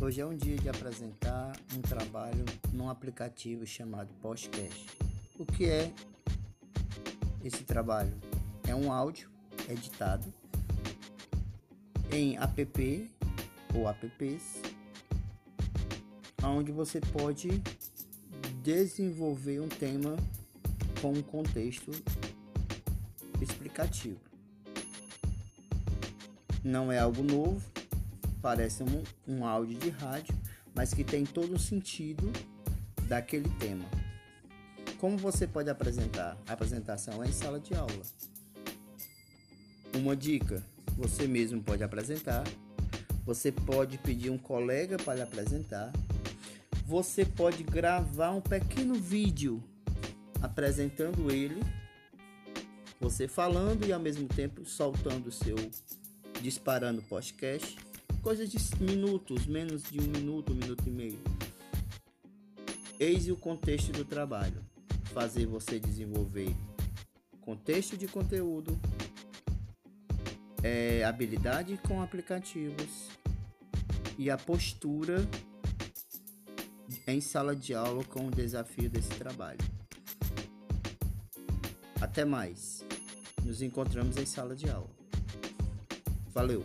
Hoje é um dia de apresentar um trabalho num aplicativo chamado Postcast. O que é esse trabalho? É um áudio editado em app ou apps, onde você pode desenvolver um tema com um contexto explicativo. Não é algo novo, parece um, um áudio de rádio, mas que tem todo o sentido daquele tema. Como você pode apresentar? A apresentação é em sala de aula. Uma dica: você mesmo pode apresentar, você pode pedir um colega para apresentar, você pode gravar um pequeno vídeo apresentando ele, você falando e ao mesmo tempo soltando o seu disparando podcast coisas de minutos, menos de um minuto, um minuto e meio. Eis o contexto do trabalho: fazer você desenvolver contexto de conteúdo, é, habilidade com aplicativos e a postura em sala de aula com o desafio desse trabalho. Até mais. Nos encontramos em sala de aula. Valeu!